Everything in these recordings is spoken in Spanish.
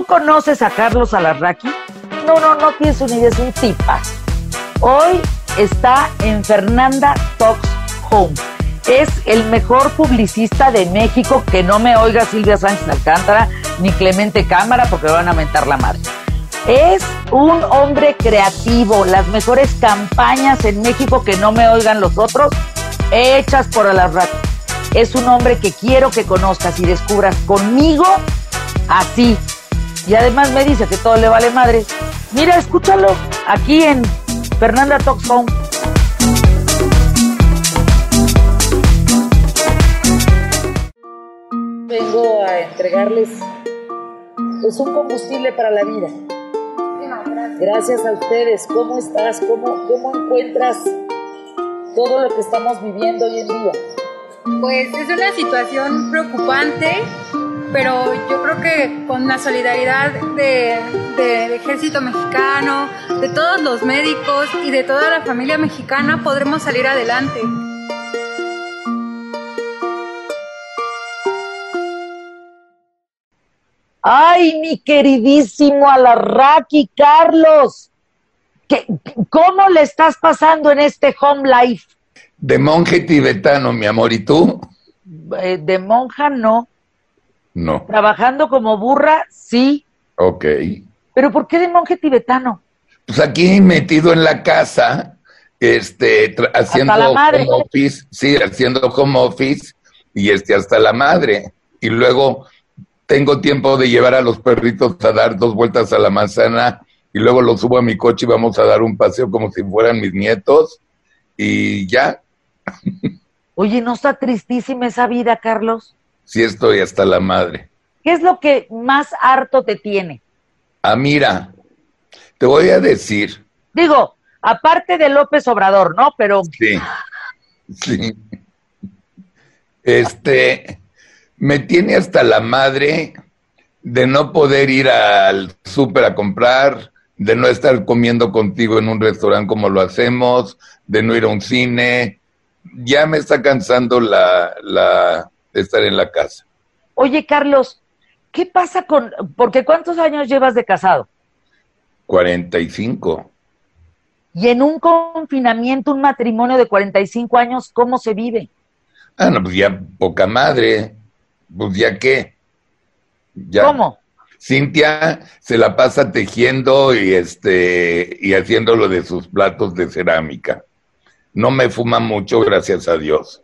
¿Tú conoces a Carlos Alarraqui? No, no, no tienes una idea, es un tipas. Hoy está en Fernanda Talks Home. Es el mejor publicista de México, que no me oiga Silvia Sánchez Alcántara ni Clemente Cámara porque van a mentar la madre. Es un hombre creativo, las mejores campañas en México que no me oigan los otros, hechas por Alarraqui. Es un hombre que quiero que conozcas y descubras conmigo así, y además me dice que todo le vale madre. Mira, escúchalo aquí en Fernanda Talks Home. Vengo a entregarles pues un combustible para la vida. Gracias a ustedes. ¿Cómo estás? ¿Cómo, ¿Cómo encuentras todo lo que estamos viviendo hoy en día? Pues es una situación preocupante pero yo creo que con la solidaridad del ejército mexicano, de todos los médicos y de toda la familia mexicana podremos salir adelante. Ay, mi queridísimo Alarraqui Carlos, ¿qué, ¿cómo le estás pasando en este home life? De monje tibetano, mi amor, ¿y tú? Eh, de monja no, no. Trabajando como burra, sí. Ok. Pero ¿por qué de monje tibetano? Pues aquí metido en la casa, este, haciendo home office, sí, haciendo home office y este hasta la madre. Y luego tengo tiempo de llevar a los perritos a dar dos vueltas a la manzana y luego los subo a mi coche y vamos a dar un paseo como si fueran mis nietos y ya. Oye, ¿no está tristísima esa vida, Carlos? Sí estoy hasta la madre. ¿Qué es lo que más harto te tiene? Ah, mira, te voy a decir. Digo, aparte de López Obrador, ¿no? Pero. Sí, sí. Este, me tiene hasta la madre de no poder ir al súper a comprar, de no estar comiendo contigo en un restaurante como lo hacemos, de no ir a un cine. Ya me está cansando la, la, de estar en la casa. Oye, Carlos, ¿qué pasa con, porque cuántos años llevas de casado? 45. Y en un confinamiento, un matrimonio de 45 años, ¿cómo se vive? Ah, no, pues ya poca madre. Pues ya qué. Ya. ¿Cómo? Cintia se la pasa tejiendo y este y haciendo lo de sus platos de cerámica. No me fuma mucho, gracias a Dios.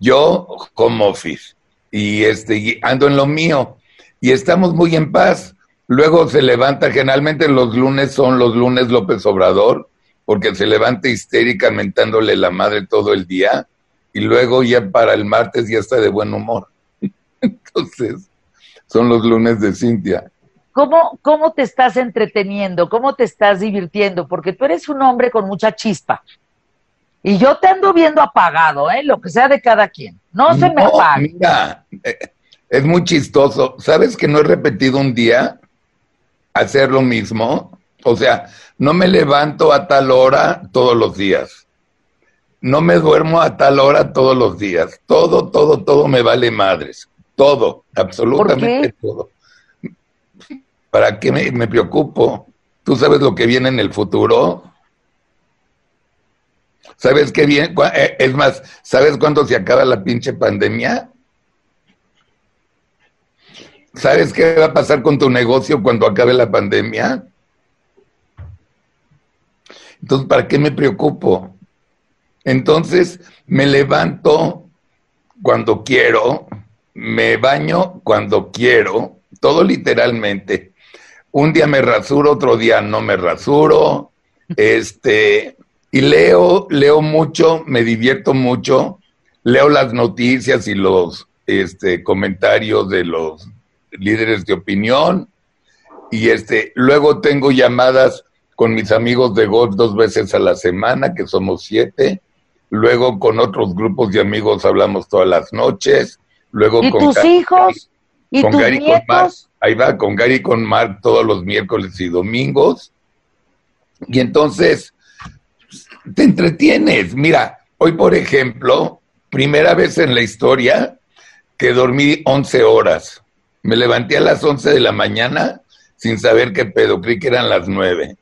Yo como office y este ando en lo mío y estamos muy en paz. Luego se levanta, generalmente los lunes son los lunes López Obrador, porque se levanta histérica mentándole la madre todo el día y luego ya para el martes ya está de buen humor. Entonces, son los lunes de Cintia. ¿Cómo, ¿Cómo te estás entreteniendo? ¿Cómo te estás divirtiendo? Porque tú eres un hombre con mucha chispa. Y yo te ando viendo apagado, ¿eh? Lo que sea de cada quien. No se me apaga. Mira, eh, es muy chistoso. ¿Sabes que no he repetido un día hacer lo mismo? O sea, no me levanto a tal hora todos los días. No me duermo a tal hora todos los días. Todo, todo, todo me vale madres. Todo, absolutamente todo. ¿Para qué me, me preocupo? ¿Tú sabes lo que viene en el futuro? ¿Sabes qué bien? Eh, es más, ¿sabes cuándo se acaba la pinche pandemia? ¿Sabes qué va a pasar con tu negocio cuando acabe la pandemia? Entonces, ¿para qué me preocupo? Entonces, me levanto cuando quiero, me baño cuando quiero, todo literalmente. Un día me rasuro, otro día no me rasuro. Este, y leo, leo mucho, me divierto mucho, leo las noticias y los este, comentarios de los líderes de opinión. Y este, luego tengo llamadas con mis amigos de golf dos veces a la semana, que somos siete. Luego con otros grupos de amigos hablamos todas las noches. Luego ¿Y con tus hijos? ¿Y con tus Gary nietos? ahí va, con Gary y con Mark todos los miércoles y domingos. Y entonces, te entretienes. Mira, hoy por ejemplo, primera vez en la historia que dormí 11 horas. Me levanté a las 11 de la mañana, sin saber qué pedo, creí que eran las nueve.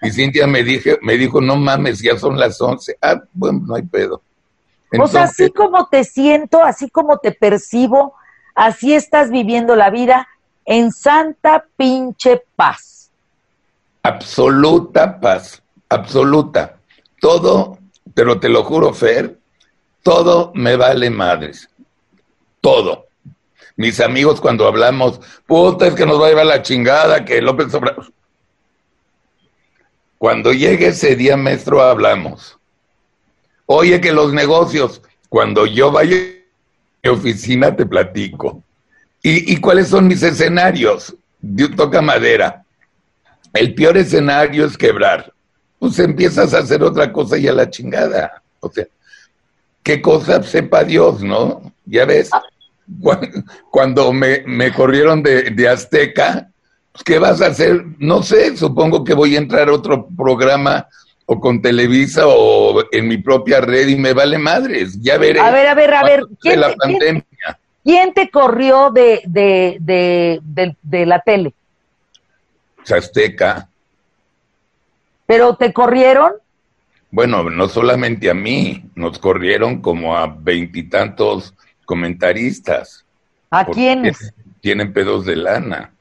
Y Cintia me, dije, me dijo, no mames, ya son las once. Ah, bueno, no hay pedo. o sea, así como te siento, así como te percibo, así estás viviendo la vida en santa pinche paz. Absoluta paz, absoluta. Todo, pero te lo juro, Fer, todo me vale madres. Todo. Mis amigos cuando hablamos, puta, es que nos va a llevar la chingada, que López Obrador. Cuando llegue ese día, maestro, hablamos. Oye, que los negocios, cuando yo vaya a mi oficina, te platico. ¿Y, cuáles son mis escenarios? Toca madera. El peor escenario es quebrar. Pues empiezas a hacer otra cosa y a la chingada. O sea, qué cosa sepa Dios, ¿no? Ya ves, cuando me, me corrieron de, de, Azteca, pues, ¿qué vas a hacer? No sé, supongo que voy a entrar a otro programa o con Televisa o en mi propia red y me vale madres. Ya veré. A ver, a ver, a ver. ¿quién, la pandemia. ¿quién, te corrió de, de, de, de, la tele? Azteca. ¿Pero te corrieron? Bueno, no solamente a mí, nos corrieron como a veintitantos comentaristas. ¿A quiénes? Tienen pedos de lana.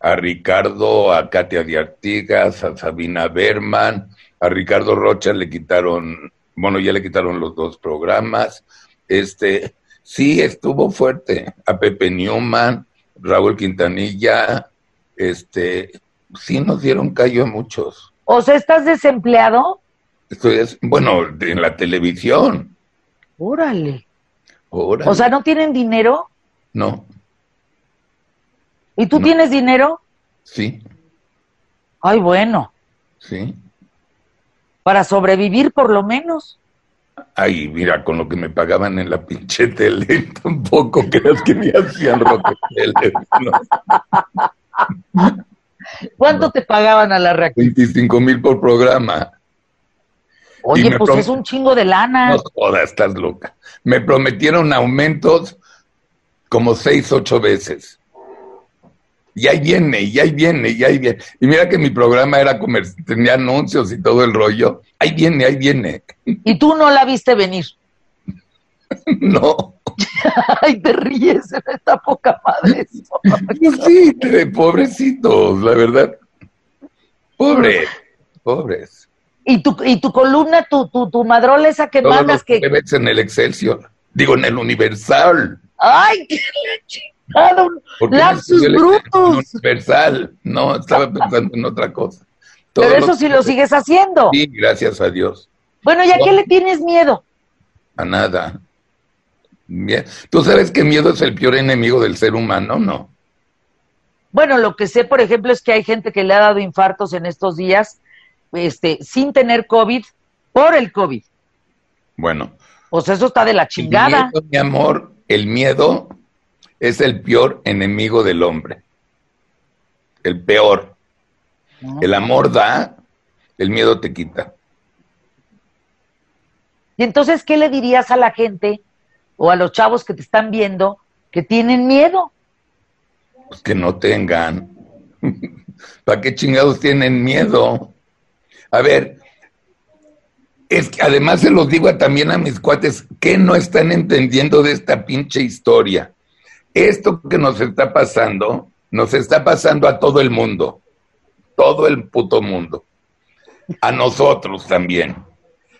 A Ricardo, a Katia de Artigas, a Sabina Berman, a Ricardo Rocha le quitaron, bueno, ya le quitaron los dos programas. Este, sí, estuvo fuerte. A Pepe Newman, Raúl Quintanilla, este, sí nos dieron callo a muchos. O sea, ¿estás desempleado? Estoy, bueno, en la televisión. Órale. O sea, ¿no tienen dinero? No. ¿Y tú tienes dinero? Sí. Ay, bueno. Sí. Para sobrevivir por lo menos. Ay, mira, con lo que me pagaban en la pinche tele, tampoco creas que me hacían tele. ¿Cuánto te pagaban a la reacción? 25 mil por programa. Oye, pues es un chingo de lana. No joda, estás loca. Me prometieron aumentos como seis, ocho veces. Y ahí viene, y ahí viene, y ahí viene. Y mira que mi programa era comercial, tenía anuncios y todo el rollo. Ahí viene, ahí viene. ¿Y tú no la viste venir? no. Ay, te ríes, esta poca madre. sí, pobrecitos, la verdad. Pobre, pobres. ¿Y tu, y tu columna, tu, tu, tu madrola esa que mandas que... ves en el Excelsior, digo, en el Universal. ¡Ay, qué chingada! ¡Lapsus brutus! Universal, no, estaba pensando en otra cosa. Pero eso sí lo sigues haciendo. Sí, gracias a Dios. Bueno, ¿y a qué le tienes miedo? A nada. Bien. ¿Tú sabes que miedo es el peor enemigo del ser humano, no? Bueno, lo que sé, por ejemplo, es que hay gente que le ha dado infartos en estos días este, sin tener COVID por el COVID. Bueno. Pues eso está de la chingada. mi amor, el miedo es el peor enemigo del hombre. El peor. El amor da, el miedo te quita. Y entonces, ¿qué le dirías a la gente o a los chavos que te están viendo que tienen miedo? Pues que no tengan. ¿Para qué chingados tienen miedo? A ver, es que además se los digo también a mis cuates que no están entendiendo de esta pinche historia. Esto que nos está pasando, nos está pasando a todo el mundo, todo el puto mundo, a nosotros también.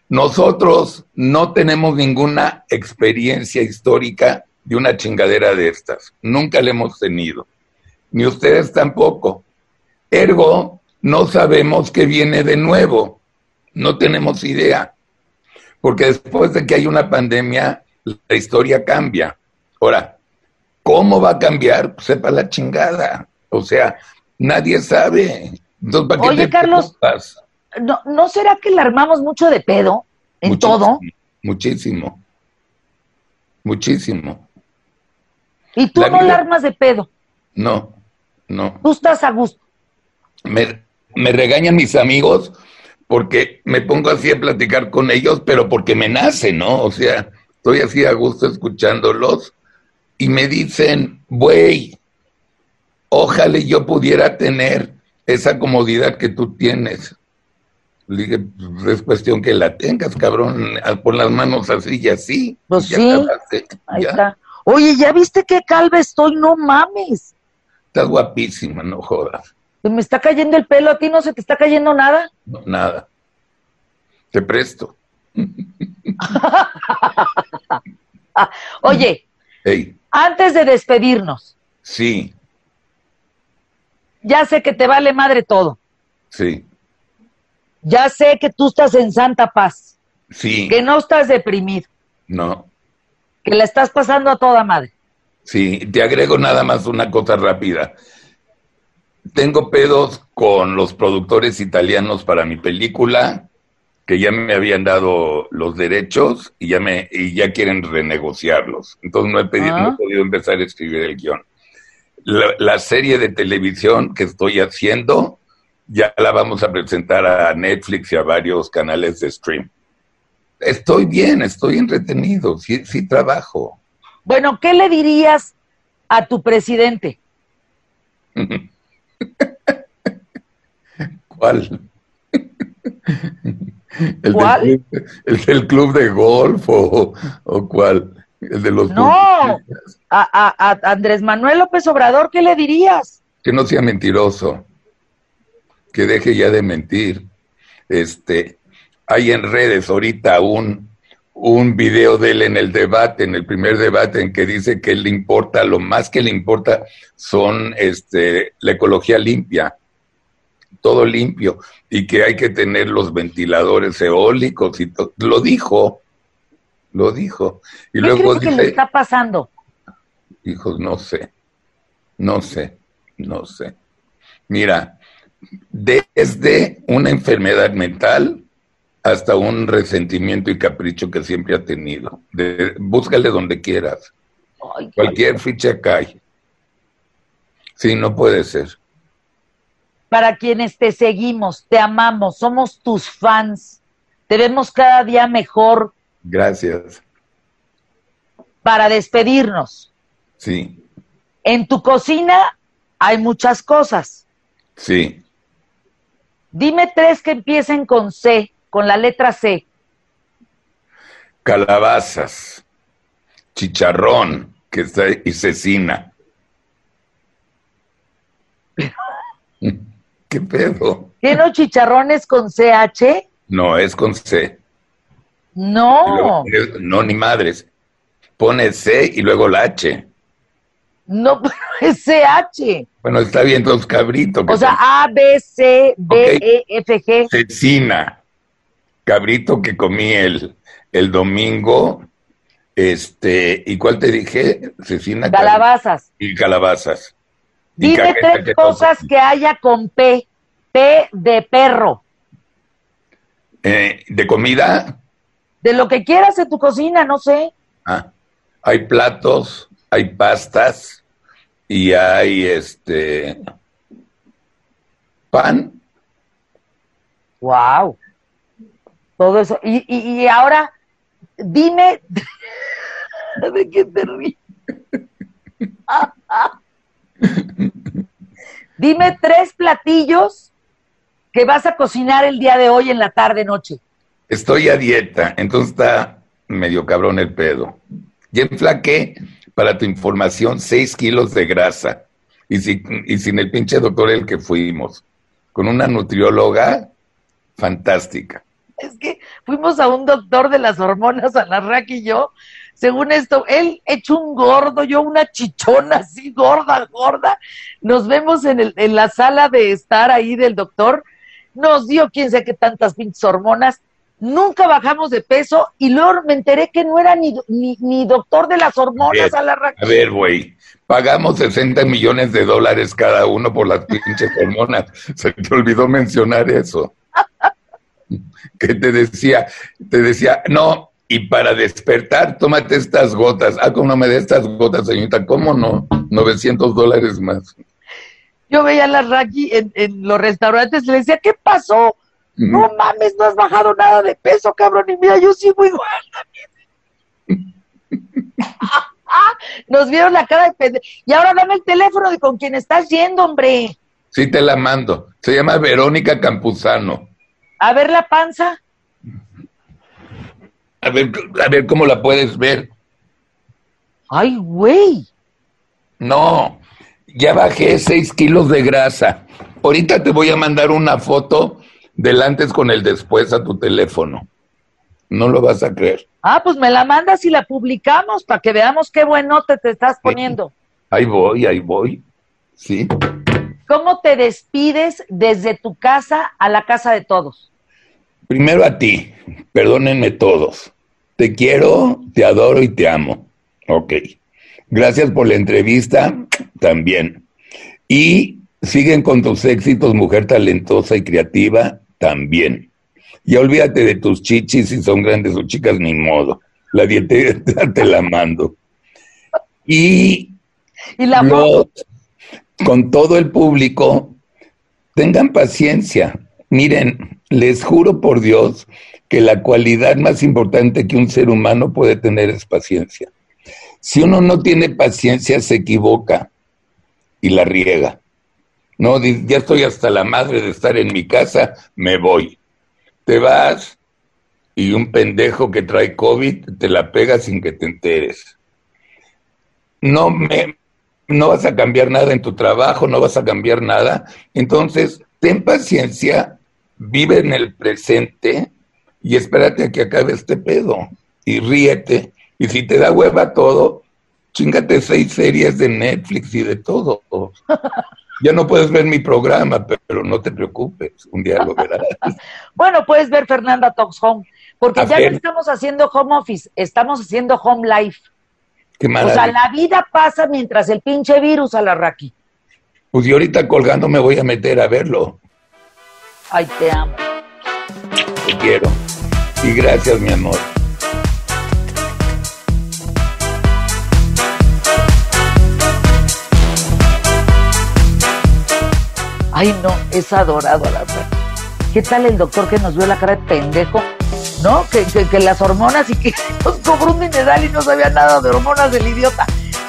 Nosotros no tenemos ninguna experiencia histórica de una chingadera de estas, nunca la hemos tenido, ni ustedes tampoco. Ergo, no sabemos qué viene de nuevo, no tenemos idea, porque después de que hay una pandemia, la historia cambia. Ahora, ¿cómo va a cambiar? Pues sepa la chingada, o sea, nadie sabe. Oye, Carlos, ¿no, ¿no será que le armamos mucho de pedo en todo? Muchísimo, muchísimo. ¿Y tú no le armas de pedo? No, no. Tú estás a gusto. Me, me regañan mis amigos porque me pongo así a platicar con ellos, pero porque me nace, ¿no? O sea, estoy así a gusto escuchándolos y me dicen, güey, ojalá yo pudiera tener esa comodidad que tú tienes. Le dije, pues es cuestión que la tengas, cabrón, pon las manos así y así. Pues sí, ahí está. Oye, ¿ya viste qué calva estoy? No mames. Estás guapísima, no jodas. Me está cayendo el pelo, ¿a ti no se te está cayendo nada? No, nada. Te presto. Oye, antes de despedirnos. Sí. Ya sé que te vale madre todo. Sí. Ya sé que tú estás en santa paz. Sí. Que no estás deprimido. No. Que la estás pasando a toda madre. Sí, te agrego nada más una cosa rápida. Tengo pedos con los productores italianos para mi película, que ya me habían dado los derechos y ya me y ya quieren renegociarlos. Entonces no he pedido, no he ah. podido empezar a escribir el guion. la, serie de televisión que estoy haciendo ya la vamos a presentar a Netflix y a varios canales de stream. Estoy bien, estoy entretenido, sí, sí trabajo. Bueno, ¿qué le dirías a tu presidente? ¿Cuál? ¿El ¿Cuál? Del, ¿El del club de golf o, cuál? ¿El de los No, a, a Andrés Manuel López Obrador, ¿qué le dirías? Que no sea mentiroso que deje ya de mentir. Este, hay en redes ahorita un, un video de él en el debate, en el primer debate, en que dice que le importa, lo más que le importa son este, la ecología limpia, todo limpio, y que hay que tener los ventiladores eólicos y todo. Lo dijo, lo dijo. Y ¿Qué luego crees que le está pasando? Hijos, no sé, no sé, no sé. Mira, desde una enfermedad mental hasta un resentimiento y capricho que siempre ha tenido. búscale donde quieras. Cualquier ficha cae. Sí, no puede ser. Para quienes te seguimos, te amamos, somos tus fans, te vemos cada día mejor. Gracias. Para despedirnos. Sí. En tu cocina hay muchas cosas. Sí. Dime tres que empiecen con C, con la letra C. Calabazas, chicharrón, que está y cecina. ¿Qué pedo? ¿Tiene chicharrones con CH? No, es con C. No. no, ni madres. Pone C y luego la H. No, es CH. Bueno, está bien, los cabritos. O sea, A, B, C, D, E, F, G. Cecina. Cabrito que comí el, el domingo. Este, ¿y cuál te dije? Cecina. Calabazas. Y calabazas. Dime tres cosas que haya con P. P de perro. Eh, ¿De comida? De lo que quieras en tu cocina, no sé. Ah, hay platos, hay pastas, y hay este pan. Wow. Todo eso. Y, y, ahora, dime, ¿de qué te ríes? dime tres platillos que vas a cocinar el día de hoy en la tarde noche. Estoy a dieta, entonces está medio cabrón el pedo. Ya enflaqué para tu información, seis kilos de grasa. Y, y sin el pinche doctor el que fuimos. Con una nutrióloga fantástica. Es que fuimos a un doctor de las hormonas, a la RAC y yo. Según esto, él hecho un gordo, yo una chichona así, gorda, gorda. Nos vemos en, el, en la sala de estar ahí del doctor. Nos dio quién sabe qué tantas pinches hormonas nunca bajamos de peso y luego me enteré que no era ni, ni, doctor de las hormonas a, la A ver, güey, pagamos 60 millones de dólares cada uno por las pinches hormonas. Se te olvidó mencionar eso. que te decía, te decía, no, y para despertar, tómate estas gotas. Ah, ¿cómo no me dé estas gotas, señorita? ¿Cómo no? 900 dólares más. Yo veía a la Raki en, en los restaurantes y le decía, ¿qué pasó? No mames, no has bajado nada de peso, cabrón. Y mira, yo sigo igual también. Nos vieron la cara de pendejo. Y ahora dame el teléfono de con quien estás yendo, hombre. Sí, te la mando. Se llama Verónica Campuzano. A ver la panza. A ver, a ver cómo la puedes ver. Ay, güey. No, ya bajé seis kilos de grasa. Ahorita te voy a mandar una foto del antes con el después a tu teléfono. No lo vas a creer. Ah, pues me la mandas y la publicamos para que veamos qué bueno te, te estás poniendo. Ahí voy, ahí voy. Sí. ¿Cómo te despides desde tu casa a la casa de todos? Primero a ti, perdónenme todos. Te quiero, te adoro y te amo. Ok. Gracias por la entrevista también. Y siguen con tus éxitos, mujer talentosa y creativa también. Y olvídate de tus chichis si son grandes o chicas, ni modo. La dieta te la mando. Y, ¿Y la con todo el público, tengan paciencia. Miren, les juro por Dios que la cualidad más importante que un ser humano puede tener es paciencia. Si uno no tiene paciencia, se equivoca y la riega. No, ya estoy hasta la madre de estar en mi casa, me voy. Te vas y un pendejo que trae COVID te la pega sin que te enteres. No me, no vas a cambiar nada en tu trabajo, no vas a cambiar nada. Entonces, ten paciencia, vive en el presente y espérate a que acabe este pedo y ríete. Y si te da hueva todo, chingate seis series de Netflix y de todo. Ya no puedes ver mi programa, pero no te preocupes, un día lo verás. bueno, puedes ver Fernanda Talks Home, porque ya no estamos haciendo home office, estamos haciendo home life. o sea, la vida pasa mientras el pinche virus a la Raki. Pues yo ahorita colgando me voy a meter a verlo. Ay, te amo. Te quiero. Y gracias, mi amor. Ay, no, es adorado a la verdad. ¿Qué tal el doctor que nos vio la cara de pendejo? ¿No? Que, que, las hormonas y que nos cobró un mineral y no sabía nada de hormonas del idiota.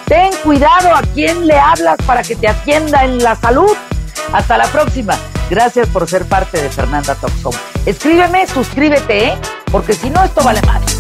Ten cuidado a quién le hablas para que te atienda en la salud. Hasta la próxima. Gracias por ser parte de Fernanda Talks Escríbeme, suscríbete, ¿eh? Porque si no, esto vale más.